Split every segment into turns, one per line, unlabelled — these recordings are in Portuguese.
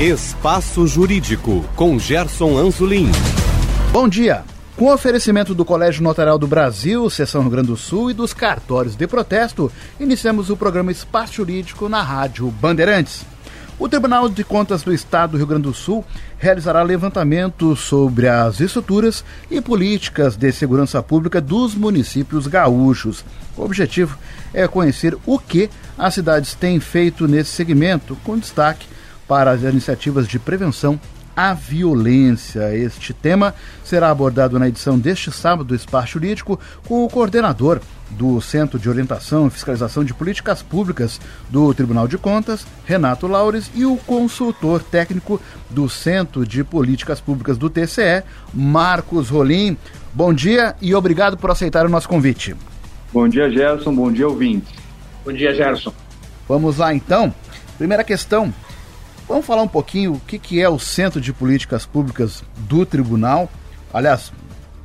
Espaço Jurídico, com Gerson Anzolin.
Bom dia. Com oferecimento do Colégio Notarial do Brasil, Seção Rio Grande do Sul e dos cartórios de protesto, iniciamos o programa Espaço Jurídico na Rádio Bandeirantes. O Tribunal de Contas do Estado do Rio Grande do Sul realizará levantamento sobre as estruturas e políticas de segurança pública dos municípios gaúchos. O objetivo é conhecer o que as cidades têm feito nesse segmento, com destaque para as iniciativas de prevenção à violência. Este tema será abordado na edição deste sábado do Espaço Jurídico com o coordenador do Centro de Orientação e Fiscalização de Políticas Públicas do Tribunal de Contas, Renato Laures, e o consultor técnico do Centro de Políticas Públicas do TCE, Marcos Rolim. Bom dia e obrigado por aceitar o nosso convite.
Bom dia, Gerson. Bom dia, ouvintes.
Bom dia, Gerson.
Vamos lá, então. Primeira questão. Vamos falar um pouquinho o que, que é o Centro de Políticas Públicas do Tribunal, aliás,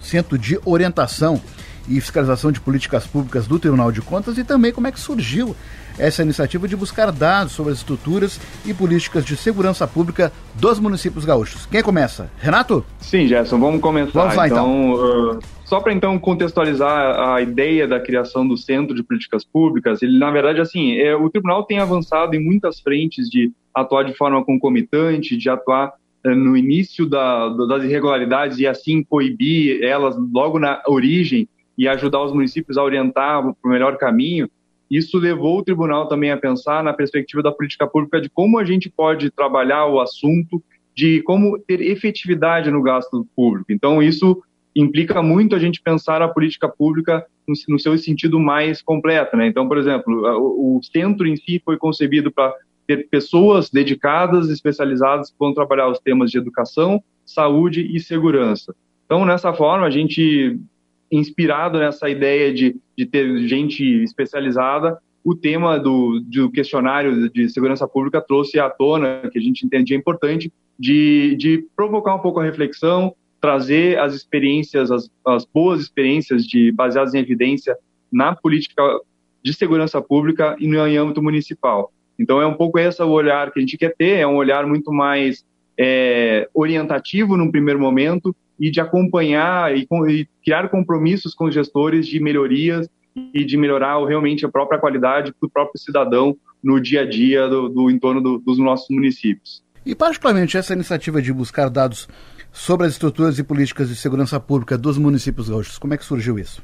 Centro de Orientação e Fiscalização de Políticas Públicas do Tribunal de Contas e também como é que surgiu essa iniciativa de buscar dados sobre as estruturas e políticas de segurança pública dos municípios gaúchos. Quem começa? Renato?
Sim, Gerson, vamos começar.
Vamos lá, então.
então. Uh, só para então contextualizar a ideia da criação do Centro de Políticas Públicas, ele na verdade assim, é, o tribunal tem avançado em muitas frentes de atuar de forma concomitante, de atuar é, no início da, das irregularidades e assim coibir elas logo na origem e ajudar os municípios a orientar para o melhor caminho. Isso levou o tribunal também a pensar na perspectiva da política pública de como a gente pode trabalhar o assunto, de como ter efetividade no gasto público. Então, isso implica muito a gente pensar a política pública no, seu sentido mais completo. Né? Então, por exemplo, o centro em si foi concebido para ter pessoas dedicadas, especializadas, que vão trabalhar os temas de educação, saúde e segurança. Então, nessa forma, a gente, inspirado nessa ideia de, de ter gente especializada, o tema do, do questionário de segurança pública trouxe à tona, que a gente entendia importante, de, de provocar um pouco a reflexão, trazer as experiências, as, as boas experiências de, baseadas em evidência na política de segurança pública e no âmbito municipal. Então é um pouco esse o olhar que a gente quer ter, é um olhar muito mais é, orientativo num primeiro momento e de acompanhar e, e, criar compromissos com os gestores de melhorias e de melhorar realmente a própria qualidade do próprio cidadão no dia a dia do, do entorno do, dos nossos municípios.
E particularmente essa iniciativa de buscar dados sobre as estruturas e políticas de segurança pública dos municípios gaúchos, como é que surgiu isso?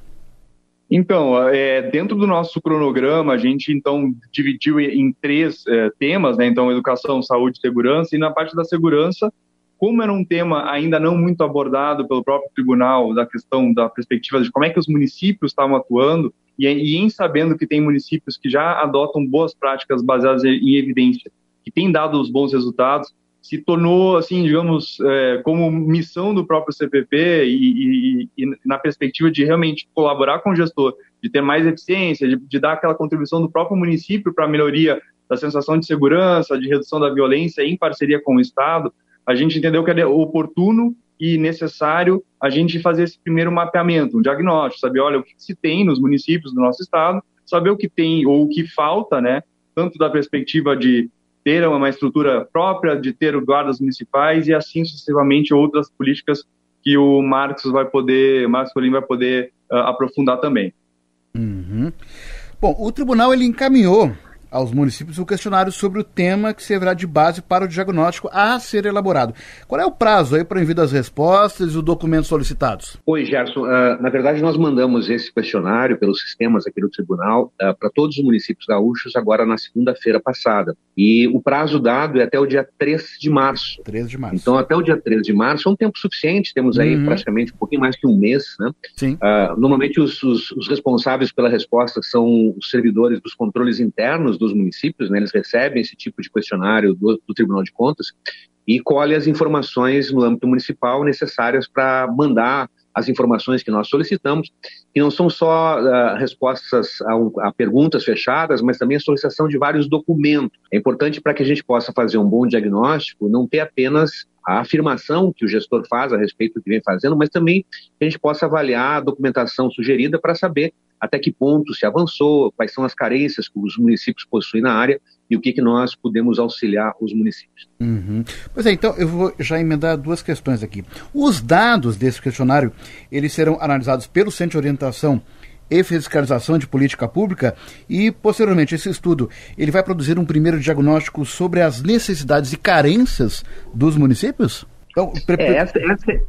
Então, é, dentro do nosso cronograma, a gente então dividiu em três é, temas, né? Então, educação, saúde, segurança. E na parte da segurança, como era um tema ainda não muito abordado pelo próprio tribunal, da questão da perspectiva de como é que os municípios estavam atuando, e, e em sabendo que tem municípios que já adotam boas práticas baseadas em evidência, que têm dado os bons resultados, se tornou, assim, digamos, é, como missão do próprio CPP e, e, e, na perspectiva de realmente colaborar com o gestor, de ter mais eficiência, de, de dar aquela contribuição do próprio município para a melhoria da sensação de segurança, de redução da violência em parceria com o Estado, a gente entendeu que era oportuno e necessário a gente fazer esse primeiro mapeamento, um diagnóstico, saber, olha, o que se tem nos municípios do nosso Estado, saber o que tem ou o que falta, né, tanto da perspectiva de ter uma estrutura própria, de ter guardas municipais e assim sucessivamente outras políticas que o Marcos vai poder, Marcos Colim vai poder uh, aprofundar também.
Uhum. Bom, o tribunal ele encaminhou aos municípios o questionário sobre o tema que servirá de base para o diagnóstico a ser elaborado. Qual é o prazo aí para envio das respostas e os documentos solicitados?
Oi, Gerson. Uh, na verdade, nós mandamos esse questionário pelos sistemas aqui do tribunal uh, para todos os municípios gaúchos agora na segunda-feira passada. E o prazo dado é até o dia 3 de março.
13 de março.
Então, até o dia 13 de março é um tempo suficiente, temos aí uhum. praticamente um pouquinho mais que um mês. Né?
Sim.
Uh, normalmente, os, os, os responsáveis pela resposta são os servidores dos controles internos dos municípios, né, eles recebem esse tipo de questionário do, do Tribunal de Contas e colhe as informações no âmbito municipal necessárias para mandar as informações que nós solicitamos, que não são só uh, respostas a, a, perguntas fechadas, mas também a solicitação de vários documentos. É importante para que a gente possa fazer um bom diagnóstico, não ter apenas a afirmação que o gestor faz a respeito do que vem fazendo, mas também que a gente possa avaliar a documentação sugerida para saber até que ponto se avançou, quais são as carências que os municípios possuem na área e o que, que nós podemos auxiliar os municípios.
Uhum. Pois é, então eu vou já emendar duas questões aqui. Os dados desse questionário, eles serão analisados pelo Centro de Orientação e Fiscalização de Política Pública e, posteriormente, esse estudo ele vai produzir um primeiro diagnóstico sobre as necessidades e carências dos municípios?
Então, pre... é, essa,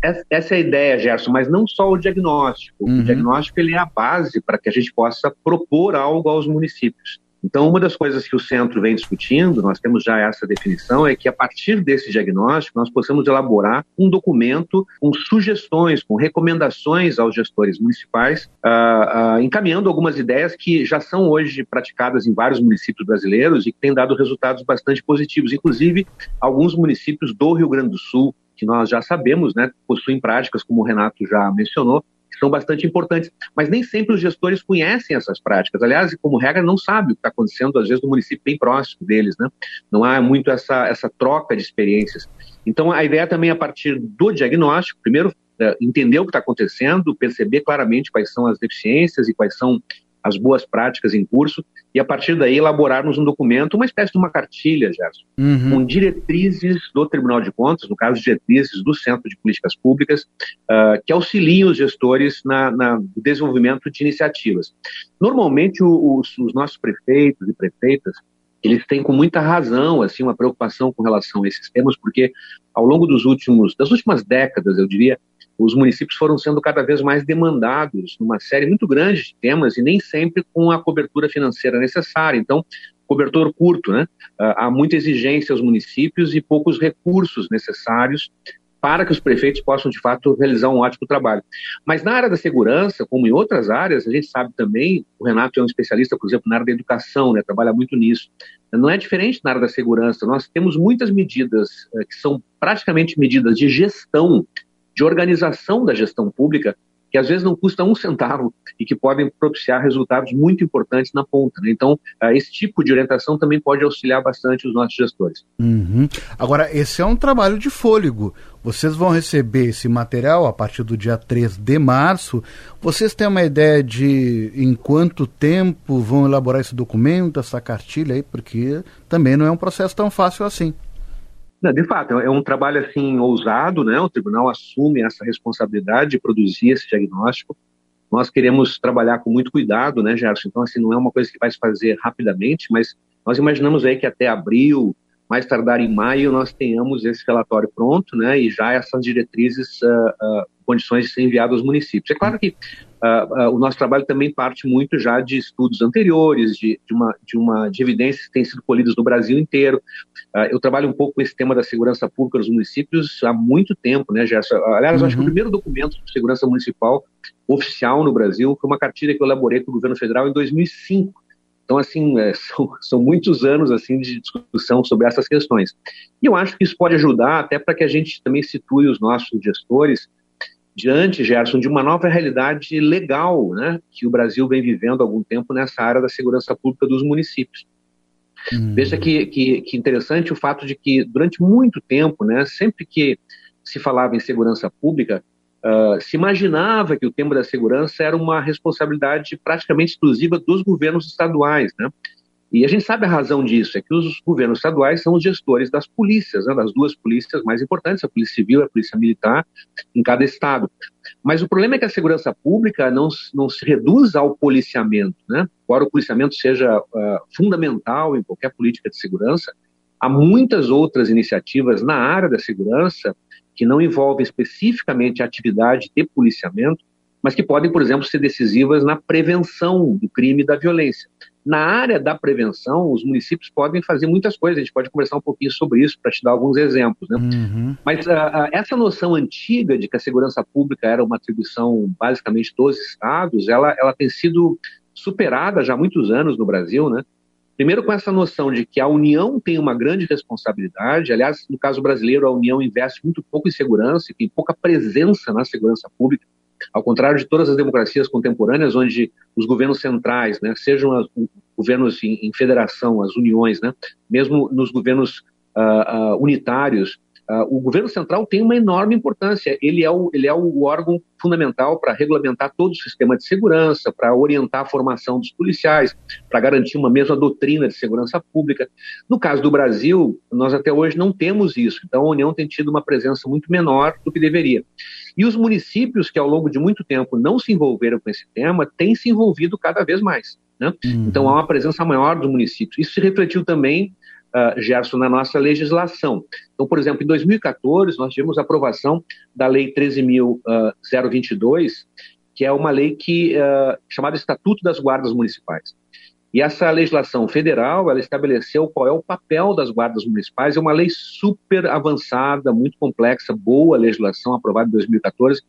essa, essa, é a ideia, Gerson, mas não só o diagnóstico. Uhum. O diagnóstico ele é a base para que a gente possa propor algo aos municípios. Então, uma das coisas que o centro vem discutindo, nós temos já essa definição, é que a partir desse diagnóstico nós possamos elaborar um documento com sugestões, com recomendações aos gestores municipais, uh, uh, encaminhando algumas ideias que já são hoje praticadas em vários municípios brasileiros e que têm dado resultados bastante positivos, inclusive alguns municípios do Rio Grande do Sul, que nós já sabemos, né, possuem práticas, como o Renato já mencionou, são bastante importantes. Mas nem sempre os gestores conhecem essas práticas. Aliás, como regra, não sabe o que está acontecendo, às vezes, no município bem próximo deles. Né? Não há muito essa, essa troca de experiências. Então, a ideia também, a partir do diagnóstico, primeiro, é, entender o que está acontecendo, perceber claramente quais são as deficiências e quais são as boas práticas em curso e a partir daí elaborarmos um documento, uma espécie de uma cartilha, Gerson, uhum. com diretrizes do Tribunal de Contas, no caso, diretrizes do Centro de Políticas Públicas, uh, que auxiliem os gestores na, na, no desenvolvimento de iniciativas. Normalmente, os, os nossos prefeitos e prefeitas, eles têm com muita razão assim uma preocupação com relação a esses temas, porque ao longo dos últimos das últimas décadas, eu diria, os municípios foram sendo cada vez mais demandados numa série muito grande de temas e nem sempre com a cobertura financeira necessária. Então, cobertor curto, né? Ah, há muita exigência aos municípios e poucos recursos necessários para que os prefeitos possam, de fato, realizar um ótimo trabalho. Mas na área da segurança, como em outras áreas, a gente sabe também, o Renato é um especialista, por exemplo, na área da educação, né, trabalha muito nisso. Não é diferente na área da segurança. Nós temos muitas medidas eh, que são praticamente medidas de gestão de organização da gestão pública que às vezes não custam um centavo e que podem propiciar resultados muito importantes na ponta. Né? Então, ah, esse tipo de orientação também pode auxiliar bastante os nossos gestores.
Uhum. Agora, esse é um trabalho de fôlego. Vocês vão receber esse material a partir do dia 3 de março. Vocês têm uma ideia de em quanto tempo vão elaborar esse documento, essa cartilha aí? Porque também não é um processo tão fácil assim.
Não, de fato, é um trabalho assim ousado, né? O tribunal assume essa responsabilidade de produzir esse diagnóstico. Nós queremos trabalhar com muito cuidado, né, Gerson? Então, assim, não é uma coisa que vai se fazer rapidamente, mas nós imaginamos aí que até abril, mais tardar em maio, nós tenhamos esse relatório pronto, né? E já essas diretrizes, uh, uh, condições de ser enviado aos municípios. É claro que uh, o nosso trabalho também parte muito já de estudos anteriores, de, de, uma, de, uma, de evidências que têm sido colhidas no Brasil inteiro. Eu trabalho um pouco com esse tema da segurança pública nos municípios há muito tempo, né, Gerson? Aliás, uhum. eu acho que o uhum. primeiro documento de segurança municipal oficial no Brasil foi uma cartilha que eu elaborei com o governo federal em 2005. Então, assim, é, são, são, muitos anos assim de discussão sobre essas questões. E eu acho que isso pode ajudar até para que a gente também situe os nossos gestores diante, Gerson, de uma nova realidade legal né, que o Brasil vem vivendo há algum tempo nessa área da segurança pública dos municípios. Hum. Veja que, que, que, interessante o fato de que, durante muito tempo, né, sempre que se falava em segurança pública, uh, se imaginava que o tema da segurança era uma responsabilidade praticamente exclusiva dos governos estaduais. Né? E a gente sabe a razão disso, é que os governos estaduais são os gestores das polícias, né, das duas polícias mais importantes, a Polícia Civil e a Polícia Militar, em cada estado. Mas o problema é que a segurança pública não, não se reduz ao policiamento. Né? Embora o policiamento seja uh, fundamental em qualquer política de segurança, há muitas outras iniciativas na área da segurança que não envolvem especificamente a atividade de policiamento, mas que podem, por exemplo, ser decisivas na prevenção do crime e da violência. Na área da prevenção, os municípios podem fazer muitas coisas, a gente pode conversar um pouquinho sobre isso para te dar alguns exemplos. Né? Uhum. Mas uh, uh, essa noção antiga de que a segurança pública era uma atribuição basicamente dos estados, ela, ela tem sido superada já há muitos anos no Brasil, né? Primeiro com essa noção de que a União tem uma grande responsabilidade, aliás, no caso brasileiro, a União investe muito pouco em segurança e tem pouca presença na segurança pública. Ao contrário de todas as democracias contemporâneas, onde os governos centrais, né, sejam os governos em, em, federação, as uniões, né, mesmo nos governos uh, uh, unitários, Uh, o governo central tem uma enorme importância. Ele é o, ele é o órgão fundamental para regulamentar todo o sistema de segurança, para orientar a formação dos policiais, para garantir uma mesma doutrina de segurança pública. No caso do Brasil, nós até hoje não temos isso. Então, a União tem tido uma presença muito menor do que deveria. E os municípios que, ao longo de muito tempo, não se envolveram com esse tema, têm se envolvido cada vez mais. Né? Uhum. Então, há uma presença maior dos municípios. Isso se refletiu também uh, Gerson, na nossa legislação. Então, por exemplo, em 2014, nós tivemos a aprovação da Lei 13.022, que é uma lei que, uh, chamada Estatuto das Guardas Municipais. E essa legislação federal, ela estabeleceu qual é o papel das guardas municipais. É uma lei super avançada, muito complexa, boa legislação aprovada em 2014,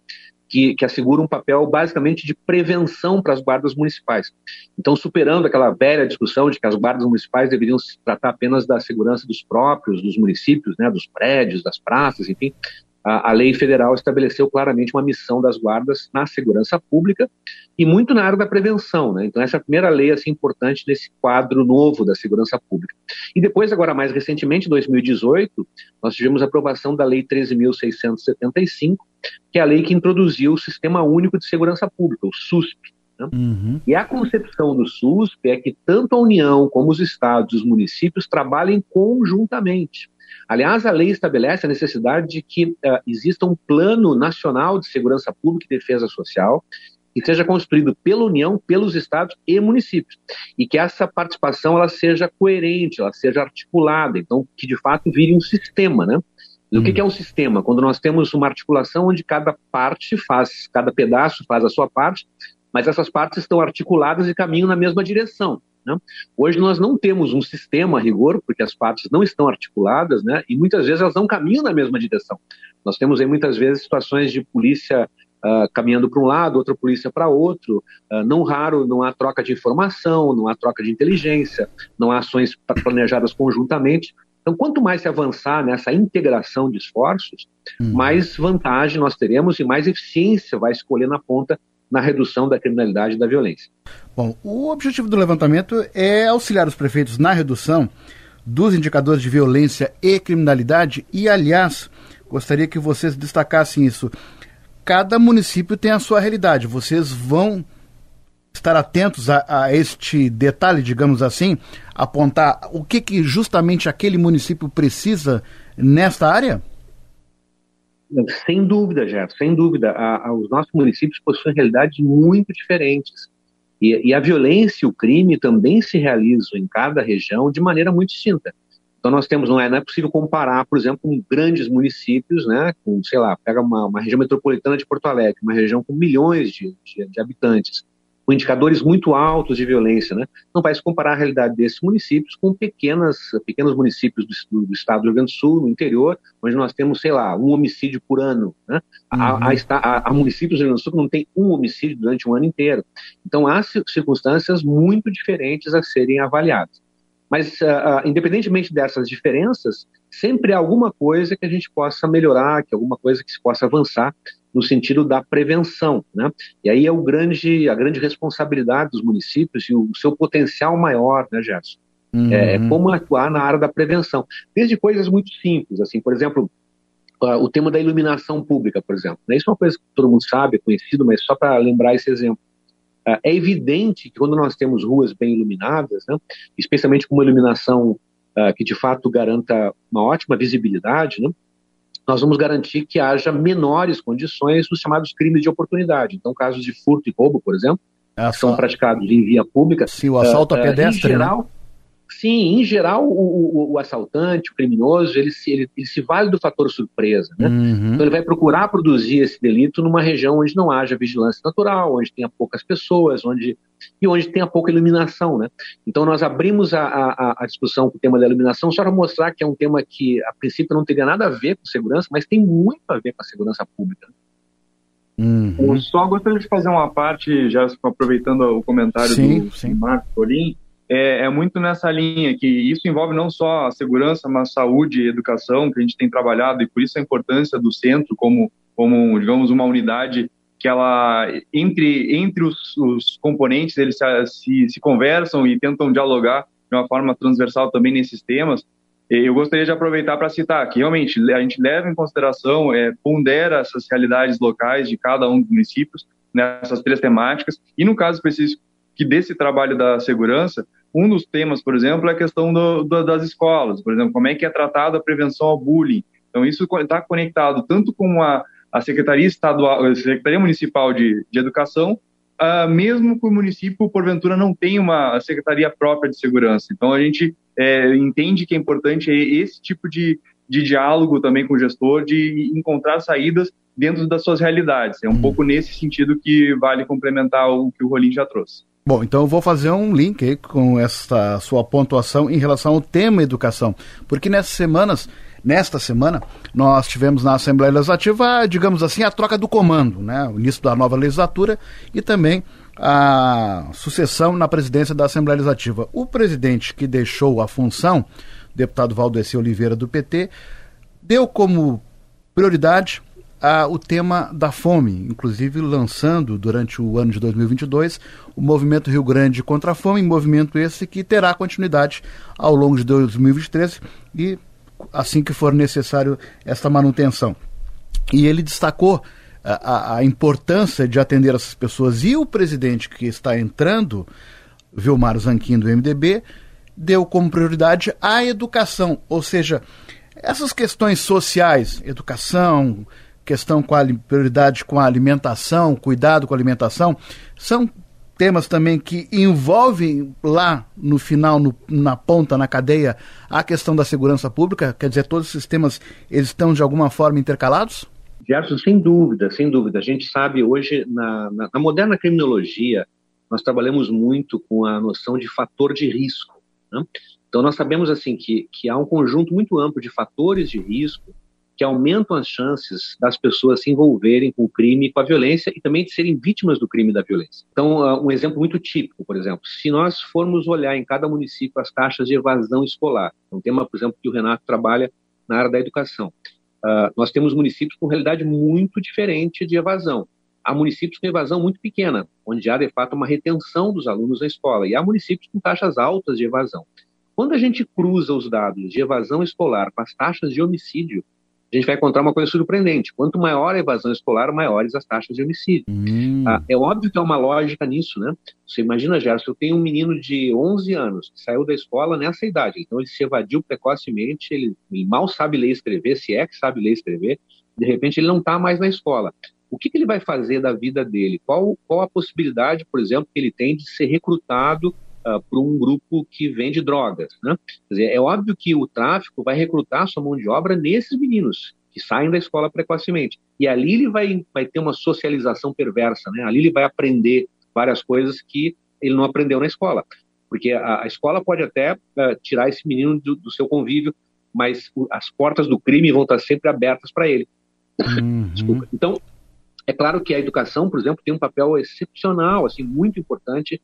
que, que assegura um papel basicamente de prevenção para as guardas municipais. Então, superando aquela velha discussão de que as guardas municipais deveriam se tratar apenas da segurança dos próprios, dos municípios, né, dos prédios, das praças, enfim, a, a, lei federal estabeleceu claramente uma missão das guardas na segurança pública e muito na área da prevenção. Né? Então, essa é a primeira lei assim, importante nesse quadro novo da segurança pública. E depois, agora mais recentemente, em 2018, nós tivemos a aprovação da Lei 13.675, que é a lei que introduziu o Sistema Único de Segurança Pública, o SUSP. Né? Uhum. E a concepção do SUSP é que tanto a União como os estados e os municípios trabalhem conjuntamente. Aliás, a lei estabelece a necessidade de que uh, exista um plano nacional de segurança pública e defesa social que seja construído pela União, pelos estados e municípios, e que essa participação ela seja coerente, ela seja articulada, então que de fato vire um sistema, né? O hum. que é um sistema? Quando nós temos uma articulação onde cada parte faz, cada pedaço faz a sua parte, mas essas partes estão articuladas e caminham na mesma direção. Né? Hoje nós não temos um sistema a rigor, porque as partes não estão articuladas, né? e muitas vezes elas não caminham na mesma direção. Nós temos aí muitas vezes situações de polícia uh, caminhando para um lado, outra polícia para outro. Uh, não raro, não há troca de informação, não há troca de inteligência, não há ações planejadas conjuntamente. Então, quanto mais se avançar nessa integração de esforços, uhum. mais vantagem nós teremos e mais eficiência vai escolher na ponta na redução da criminalidade e da violência.
Bom, o objetivo do levantamento é auxiliar os prefeitos na redução dos indicadores de violência e criminalidade e, aliás, gostaria que vocês destacassem isso. Cada município tem a sua realidade. Vocês vão estar atentos a, a este detalhe, digamos assim, apontar o que, que justamente aquele município precisa nesta área?
Sem dúvida, Gerson, sem dúvida. A, a, os nossos municípios possuem realidades muito diferentes. E, e, a violência e o crime também se realizam em cada região de maneira muito distinta. Então nós temos, não é, não é possível comparar, por exemplo, com grandes municípios, né, com, sei lá, pega uma, uma região metropolitana de Porto Alegre, uma região com milhões de, de, de habitantes, com indicadores muito altos de violência, né? Não vai se comparar a realidade desses municípios com pequenas, pequenos municípios do, do, estado do Rio Grande do Sul, no interior, onde nós temos, sei lá, um homicídio por ano, né? Uhum. Há, há, municípios do Rio Grande do Sul que não tem um homicídio durante um ano inteiro. Então, há circunstâncias muito diferentes a serem avaliadas. Mas, uh, uh, independentemente dessas diferenças, sempre há alguma coisa que a gente possa melhorar, que alguma coisa que se possa avançar no sentido da prevenção, né? E aí é o grande, a grande responsabilidade dos municípios e o seu potencial maior, né, Gerson? Uhum. É, é como atuar na área da prevenção. Desde coisas muito simples, assim, por exemplo, o tema da iluminação pública, por exemplo. Né? Isso é uma coisa que todo mundo sabe, é conhecido, mas só para lembrar esse exemplo. Uh, é evidente que quando nós temos ruas bem iluminadas, né, especialmente com uma iluminação uh, que de fato garanta uma ótima visibilidade, né, nós vamos garantir que haja menores condições dos chamados crimes de oportunidade. Então, casos de furto e roubo, por exemplo, é são praticados em via pública.
Se o assalto uh, a pedestre,
em geral, né? Sim, em geral, o, o, o, assaltante, o criminoso, ele se, ele, ele se vale do fator surpresa. Né? Uhum. Então, ele vai procurar produzir esse delito numa região onde não haja vigilância natural, onde tenha poucas pessoas, onde e onde tenha pouca iluminação. Né? Então, nós abrimos a, a, a discussão com o tema da iluminação só para mostrar que é um tema que, a princípio, não teria nada a ver com segurança, mas tem muito a ver com a segurança pública.
Uhum. Eu só gostaria de fazer uma parte, já aproveitando o comentário sim, do sim. Marco Colim, é, é, muito nessa linha, que isso envolve não só a segurança, mas saúde e educação, que a gente tem trabalhado, e por isso a importância do centro como, como digamos, uma unidade que ela, entre, entre os, os componentes, eles se, se, se, conversam e tentam dialogar de uma forma transversal também nesses temas. Eu gostaria de aproveitar para citar que realmente a gente leva em consideração, é, pondera essas realidades locais de cada um dos municípios nessas três temáticas. E no caso específico que desse trabalho da segurança, um dos temas, por exemplo, é a questão do, do, das escolas. Por exemplo, como é que é tratado a prevenção ao bullying. Então isso está conectado tanto com a, a Secretaria Estadual, a Secretaria Municipal de, de Educação, uh, mesmo que o município, porventura, não tenha uma secretaria própria de segurança. Então, a gente é, entende que é importante esse tipo de, de diálogo também com o gestor, de encontrar saídas dentro das suas realidades. É um hum. pouco nesse sentido que vale complementar o que o Rolim já trouxe.
Bom, então eu vou fazer um link com essa sua pontuação em relação ao tema educação, porque nessas semanas Nesta semana, nós tivemos na Assembleia Legislativa, digamos assim, a troca do comando, né? o início da nova legislatura e também a sucessão na presidência da Assembleia Legislativa. O presidente que deixou a função, deputado Valdeci Oliveira do PT, deu como prioridade a, o tema da fome, inclusive lançando durante o ano de 2022 o movimento Rio Grande contra a Fome, movimento esse que terá continuidade ao longo de 2023 e assim que for necessário esta manutenção. E ele destacou a, a, importância de atender essas pessoas. E o presidente que está entrando, Vilmar Zanquim, do MDB, deu como prioridade a educação, ou seja, essas questões sociais, educação, questão com a prioridade com a alimentação, cuidado com a alimentação, são temas também que envolvem lá no final, no, na ponta, na cadeia, a questão da segurança pública? Quer dizer, todos esses temas eles estão de alguma forma intercalados?
Gerson, sem dúvida, sem dúvida. A gente sabe hoje, na, na, na moderna criminologia, nós trabalhamos muito com a noção de fator de risco. Né? Então, nós sabemos assim que, que há um conjunto muito amplo de fatores de risco que aumentam as chances das pessoas se envolverem com o crime e com a violência e também de serem vítimas do crime e da violência. Então, uh, um exemplo muito típico, por exemplo, se nós formos olhar em cada município as taxas de evasão escolar, é um tema, por exemplo, que o Renato trabalha na área da educação, uh, nós temos municípios com realidade muito diferente de evasão. Há municípios com evasão muito pequena, onde há, de fato, uma retenção dos alunos na escola, e há municípios com taxas altas de evasão. Quando a gente cruza os dados de evasão escolar com as taxas de homicídio, a gente vai encontrar uma coisa surpreendente. Quanto maior a evasão escolar, maiores as taxas de homicídio. Hum. Ah, é óbvio que há uma lógica nisso, né? Você imagina, Gerson, eu tenho um menino de 11 anos que saiu da escola nessa idade, então ele se evadiu precocemente, ele, ele mal sabe ler e escrever, se é que sabe ler e escrever, de repente ele não está mais na escola. O que, que, ele vai fazer da vida dele? Qual, qual a possibilidade, por exemplo, que ele tem de ser recrutado uh, por um grupo que vende drogas. Né? Dizer, é óbvio que o tráfico vai recrutar sua mão de obra nesses meninos que saem da escola precocemente. E ali ele vai, vai ter uma socialização perversa, né? ali ele vai aprender várias coisas que ele não aprendeu na escola. Porque a, a escola pode até uh, tirar esse menino do, do seu convívio, mas as portas do crime vão estar sempre abertas para ele. Uhum. Desculpa. Então, é claro que a educação, por exemplo, tem um papel excepcional, assim, muito importante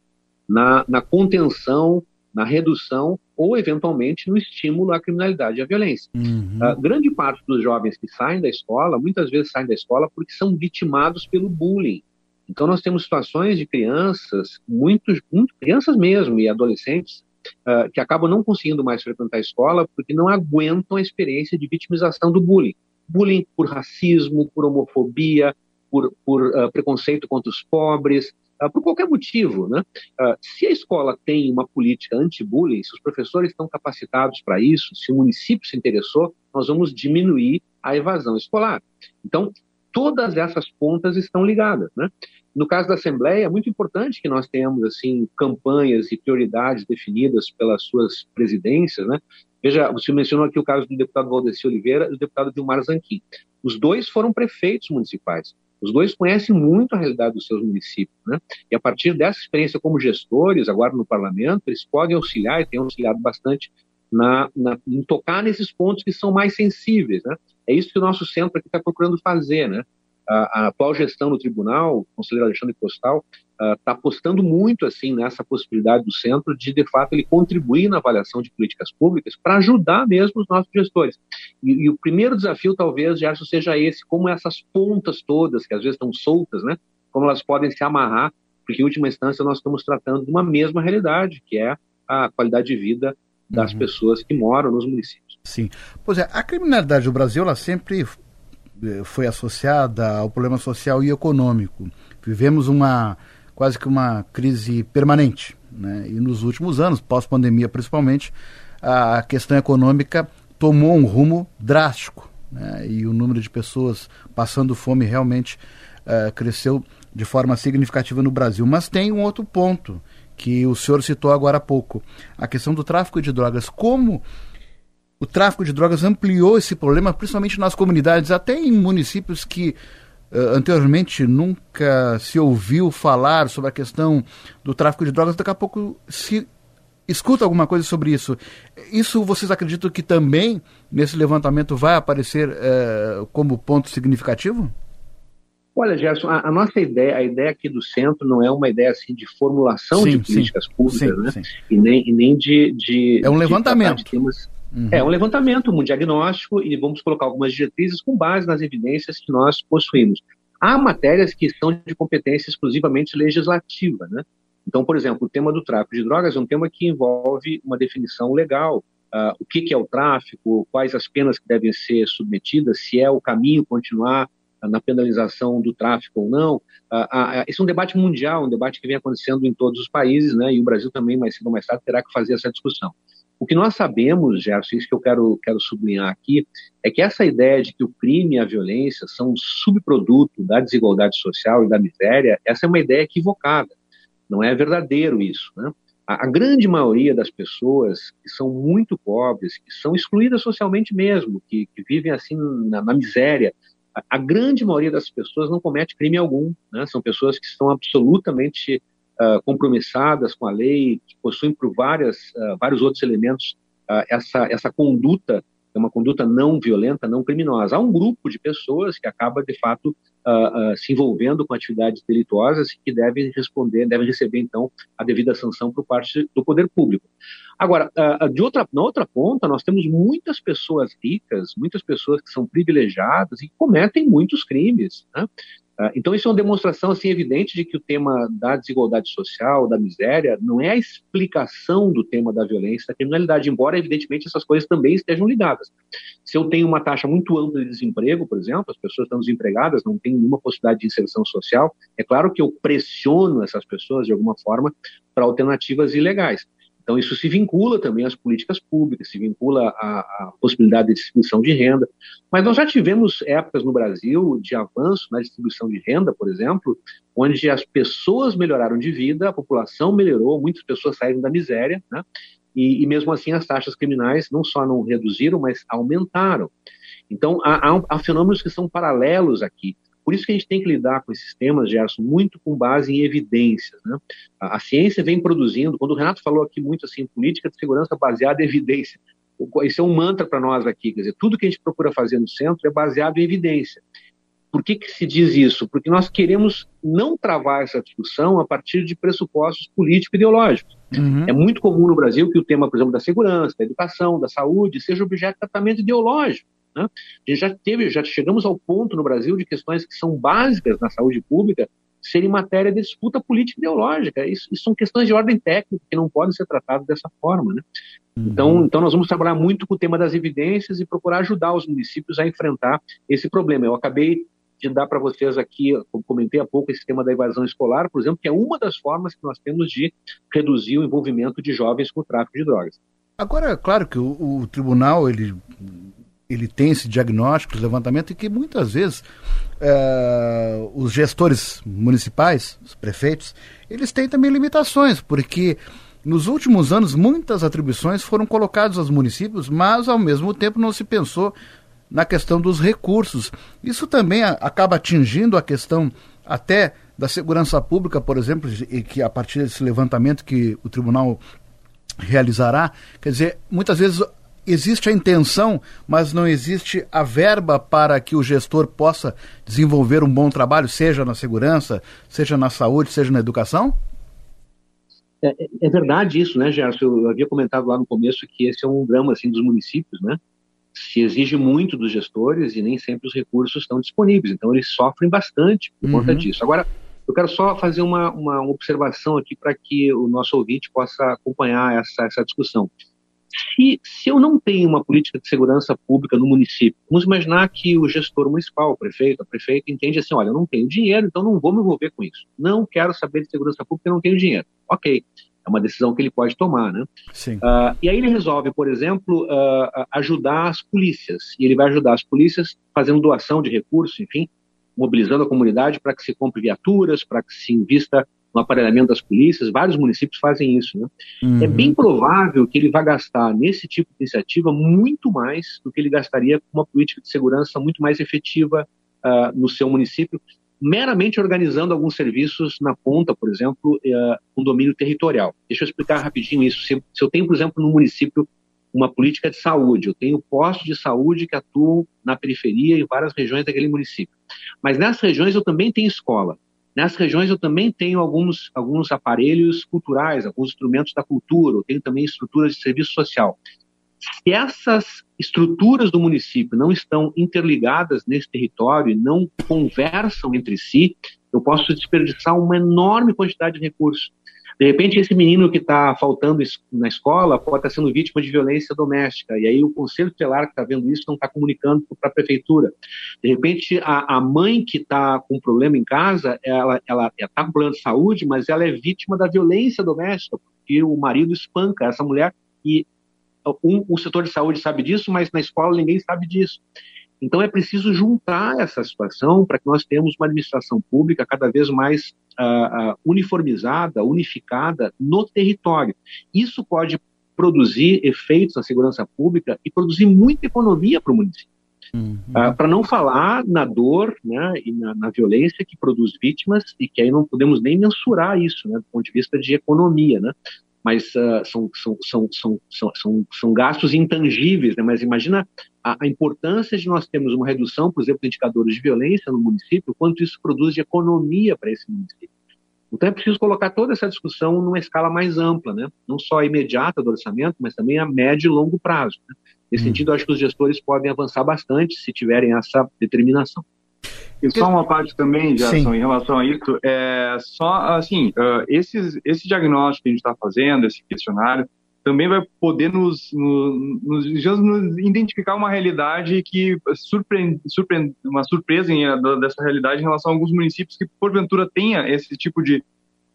na, na contenção, na redução ou, eventualmente, no estímulo à criminalidade e à violência. Uhum. Uh, grande parte dos jovens que saem da escola, muitas vezes saem da escola porque são vitimados pelo bullying. Então, nós temos situações de crianças, muitos, muito, crianças mesmo e adolescentes, uh, que acabam não conseguindo mais frequentar a escola porque não aguentam a experiência de vitimização do bullying. Bullying por racismo, por homofobia, por, por uh, preconceito contra os pobres, uh, por qualquer motivo. Né? Uh, se a escola tem uma política anti-bullying, se os professores estão capacitados para isso, se o município se interessou, nós vamos diminuir a evasão escolar. Então, todas essas pontas estão ligadas. Né? No caso da Assembleia, é muito importante que nós tenhamos assim campanhas e prioridades definidas pelas suas presidências. Né? Veja, você mencionou aqui o caso do deputado Valdeci Oliveira e do deputado Vilmar Zanquim. Os dois foram prefeitos municipais. Os dois conhecem muito a realidade dos seus municípios, né? E a partir dessa experiência como gestores, agora no parlamento, eles podem auxiliar e têm auxiliado bastante na, na, em tocar nesses pontos que são mais sensíveis, né? É isso que o nosso centro aqui está procurando fazer, né? A, atual gestão no tribunal, o conselheiro Alexandre Postal, está uh, apostando muito assim nessa possibilidade do centro de, de fato, ele contribuir na avaliação de políticas públicas para ajudar mesmo os nossos gestores. E, e, o primeiro desafio, talvez, Gerson, seja esse, como essas pontas todas, que às vezes estão soltas, né, como elas podem se amarrar, porque, em última instância, nós estamos tratando de uma mesma realidade, que é a qualidade de vida das uhum. pessoas que moram nos municípios.
Sim. Pois é, a criminalidade do Brasil ela sempre foi associada ao problema social e econômico. Vivemos uma quase que uma crise permanente, né? E nos últimos anos, pós-pandemia principalmente, a questão econômica tomou um rumo drástico, né? E o número de pessoas passando fome realmente uh, cresceu de forma significativa no Brasil. Mas tem um outro ponto que o senhor citou agora há pouco, a questão do tráfico de drogas. Como o tráfico de drogas ampliou esse problema, principalmente nas comunidades, até em municípios que uh, anteriormente nunca se ouviu falar sobre a questão do tráfico de drogas, daqui a pouco se escuta alguma coisa sobre isso. Isso vocês acreditam que também nesse levantamento vai aparecer uh, como ponto significativo?
Olha, Gerson, a, a, nossa ideia, a ideia aqui do centro não é uma ideia assim de formulação sim, de políticas sim, públicas, sim, né? E nem, e nem de, de,
É um levantamento.
Temas, uhum. É um levantamento, um diagnóstico, e vamos colocar algumas diretrizes com base nas evidências que nós possuímos. Há matérias que são de competência exclusivamente legislativa, né? Então, por exemplo, o tema do tráfico de drogas é um tema que envolve uma definição legal. Uh, o que, que, é o tráfico, quais as penas que devem ser submetidas, se é o caminho continuar na penalização do tráfico ou não. Uh, uh, esse é um debate mundial, um debate que vem acontecendo em todos os países, né, e o Brasil também, mais cedo ou mais tarde, terá que fazer essa discussão. O que nós sabemos, Gerson, isso que eu quero, quero sublinhar aqui, é que essa ideia de que o crime e a violência são um subproduto da desigualdade social e da miséria, essa é uma ideia equivocada. Não é verdadeiro isso. Né? A, a grande maioria das pessoas que são muito pobres, que são excluídas socialmente mesmo, que, que vivem assim na, na miséria, a, grande maioria das pessoas não comete crime algum. Né? São pessoas que estão absolutamente uh, compromissadas com a lei, que possuem por várias, uh, vários outros elementos uh, essa, essa conduta, é uma conduta não violenta, não criminosa. Há um grupo de pessoas que acaba, de fato, se envolvendo com atividades delituosas que devem responder, devem receber, então, a devida sanção por parte do poder público. Agora, de outra, na outra ponta, nós temos muitas pessoas ricas, muitas pessoas que são privilegiadas e cometem muitos crimes. Né? Ah, então, isso é uma demonstração assim, evidente de que o tema da desigualdade social, da miséria, não é a explicação do tema da violência, da criminalidade, embora, evidentemente, essas coisas também estejam ligadas. Se eu tenho uma taxa muito ampla de desemprego, por exemplo, as pessoas estão desempregadas, não têm nenhuma possibilidade de inserção social, é claro que eu pressiono essas pessoas, de alguma forma, para alternativas ilegais. Então, isso se vincula também às políticas públicas, se vincula à, à, possibilidade de distribuição de renda. Mas nós já tivemos épocas no Brasil de avanço na distribuição de renda, por exemplo, onde as pessoas melhoraram de vida, a população melhorou, muitas pessoas saíram da miséria, né? e, e mesmo assim as taxas criminais não só não reduziram, mas aumentaram. Então, há, há, há fenômenos que são paralelos aqui. Por isso que a gente tem que lidar com esses temas, Gerson, muito com base em evidências. Né? A, a, ciência vem produzindo, quando o Renato falou aqui muito assim, política de segurança baseada em evidência. Isso é um mantra para nós aqui, quer dizer, tudo que a gente procura fazer no centro é baseado em evidência. Por que, que se diz isso? Porque nós queremos não travar essa discussão a partir de pressupostos político-ideológicos. Uhum. É muito comum no Brasil que o tema, por exemplo, da segurança, da educação, da saúde, seja objeto de tratamento ideológico. Né? A gente já teve, já chegamos ao ponto no Brasil de questões que são básicas na saúde pública serem matéria de disputa política ideológica. Isso, isso, são questões de ordem técnica que não podem ser tratadas dessa forma. Né? Uhum. Então, então, nós vamos trabalhar muito com o tema das evidências e procurar ajudar os municípios a enfrentar esse problema. Eu acabei de dar para vocês aqui, como comentei há pouco, esse tema da evasão escolar, por exemplo, que é uma das formas que nós temos de reduzir o envolvimento de jovens com o tráfico de drogas.
Agora, claro que o, o tribunal ele ele tem esse diagnóstico, esse levantamento, e que muitas vezes é, os gestores municipais, os prefeitos, eles têm também limitações, porque nos últimos anos muitas atribuições foram colocadas aos municípios, mas ao mesmo tempo não se pensou na questão dos recursos. Isso também acaba atingindo a questão até da segurança pública, por exemplo, e que a partir desse levantamento que o tribunal realizará, quer dizer, muitas vezes existe a intenção, mas não existe a verba para que o gestor possa desenvolver um bom trabalho, seja na segurança, seja na saúde, seja na educação?
É, é, é verdade isso, né, Gerson? Eu havia comentado lá no começo que esse é um drama assim dos municípios, né? Se exige muito dos gestores e nem sempre os recursos estão disponíveis, então eles sofrem bastante por uhum. conta disso. Agora, eu quero só fazer uma, uma observação aqui para que o nosso ouvinte possa acompanhar essa, essa discussão. Se, se eu não tenho uma política de segurança pública no município, vamos imaginar que o gestor municipal, o prefeito, a prefeita, entende assim: olha, eu não tenho dinheiro, então não vou me envolver com isso. Não quero saber de segurança pública, eu não tenho dinheiro. Ok, é uma decisão que ele pode tomar, né?
Sim.
Uh, e aí ele resolve, por exemplo, uh, ajudar as polícias. E ele vai ajudar as polícias fazendo doação de recursos, enfim, mobilizando a comunidade para que se compre viaturas, para que se invista no aparelhamento das polícias. Vários municípios fazem isso, né? Uhum. É bem provável que ele vá gastar nesse tipo de iniciativa muito mais do que ele gastaria com uma política de segurança muito mais efetiva uh, no seu município, meramente organizando alguns serviços na ponta, por exemplo, uh, um domínio territorial. Deixa eu explicar rapidinho isso. Se, se, eu tenho, por exemplo, no município uma política de saúde, eu tenho postos de saúde que atuam na periferia em várias regiões daquele município. Mas nessas regiões eu também tenho escola. Nessas regiões eu também tenho alguns, alguns aparelhos culturais, alguns instrumentos da cultura, eu tenho também estruturas de serviço social. Se essas estruturas do município não estão interligadas nesse território e não conversam entre si, eu posso desperdiçar uma enorme quantidade de recursos. De repente, esse menino que está faltando na escola pode estar tá sendo vítima de violência doméstica, e aí o conselho tutelar que está vendo isso não está comunicando para a prefeitura. De repente, a, a mãe que está com um problema em casa, ela está com problema de saúde, mas ela é vítima da violência doméstica, porque o marido espanca essa mulher e um, o setor de saúde sabe disso, mas na escola ninguém sabe disso. Então é preciso juntar essa situação para que nós tenhamos uma administração pública cada vez mais uh, uh, uniformizada, unificada no território. Isso pode produzir efeitos na segurança pública e produzir muita economia para o município. Uhum. Uh, para não falar na dor né, e na, na, violência que produz vítimas e que aí não podemos nem mensurar isso né, do ponto de vista de economia. Né? Mas uh, são, são, são, são, são, são, gastos intangíveis, né? mas imagina a, a, importância de nós termos uma redução, por exemplo, de indicadores de violência no município, quanto isso produz de economia para esse município. Então é preciso colocar toda essa discussão numa escala mais ampla, né? não só a imediata do orçamento, mas também a médio e longo prazo. Né? Nesse hum. sentido, acho que os gestores podem avançar bastante se tiverem essa determinação.
E só uma parte também, Gerson, em relação a isso, é só assim, uh, esses, esse diagnóstico que a gente está fazendo, esse questionário, também vai poder nos, nos, nos, nos identificar uma realidade que surpreende, surpreende uma surpresa em, dessa realidade em relação a alguns municípios que porventura tenha esse tipo de,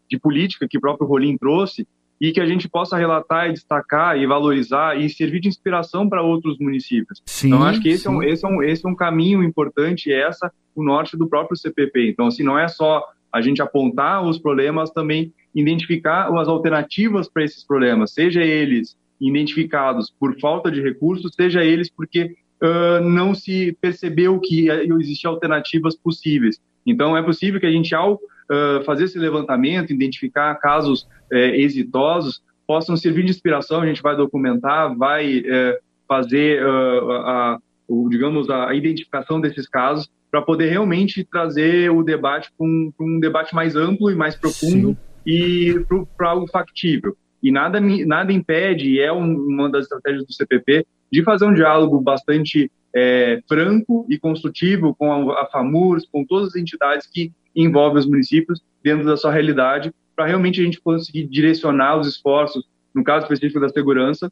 de política que o próprio Rolim trouxe e que a gente possa relatar e destacar e valorizar e servir de inspiração para outros municípios. Sim, então, acho que esse é, um, esse, é um, esse é um caminho importante, e essa o norte do próprio CPP. Então, assim, não é só a gente apontar os problemas, também identificar as alternativas para esses problemas, seja eles identificados por falta de recursos, seja eles porque uh, não se percebeu que existiam alternativas possíveis. Então, é possível que a gente, ao uh, fazer esse levantamento, identificar casos uh, exitosos, possam servir de inspiração. A gente vai documentar, vai uh, fazer a, o, digamos, a identificação desses casos para poder realmente trazer o debate para um, um, debate mais amplo e mais profundo Sim. e para algo factível. E nada, nada impede, e é uma das estratégias do CPP, de fazer um diálogo bastante é, franco e construtivo com a, a FAMURS, com todas as entidades que envolvem os municípios dentro da sua realidade, para realmente a gente conseguir direcionar os esforços, no caso específico da segurança,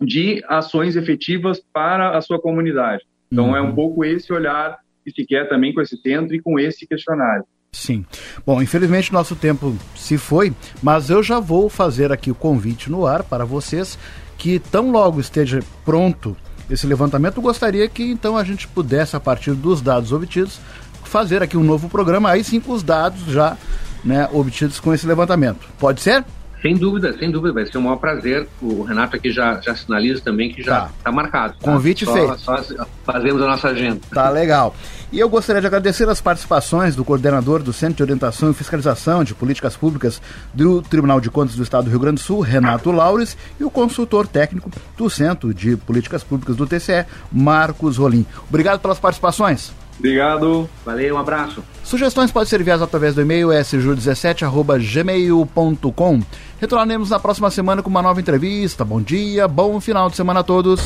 de ações efetivas para a sua comunidade. Então, uhum. é um uhum. pouco esse olhar que se quer também com esse centro e com esse questionário.
Sim. Bom, infelizmente nosso tempo se foi, mas eu já vou fazer aqui o convite no ar para vocês que tão logo esteja pronto esse levantamento, gostaria que então a gente pudesse, a partir dos dados obtidos, fazer aqui um novo programa, aí sim com os dados já né, obtidos com esse levantamento. Pode ser?
Sem dúvida, sem dúvida, vai ser um maior prazer. O Renato aqui já, já sinaliza também que já está tá marcado.
Tá? Convite
só,
feito.
Só fazemos a nossa agenda.
Tá legal. E eu gostaria de agradecer as participações do coordenador do Centro de Orientação e Fiscalização de Políticas Públicas do Tribunal de Contas do Estado do Rio Grande do Sul, Renato Laures, e o consultor técnico do Centro de Políticas Públicas do TCE, Marcos Rolim. Obrigado pelas participações.
Obrigado.
Valeu, um abraço.
Sugestões podem ser enviadas através do e-mail sju17.gmail.com. Retornaremos na próxima semana com uma nova entrevista. Bom dia, bom final de semana a todos.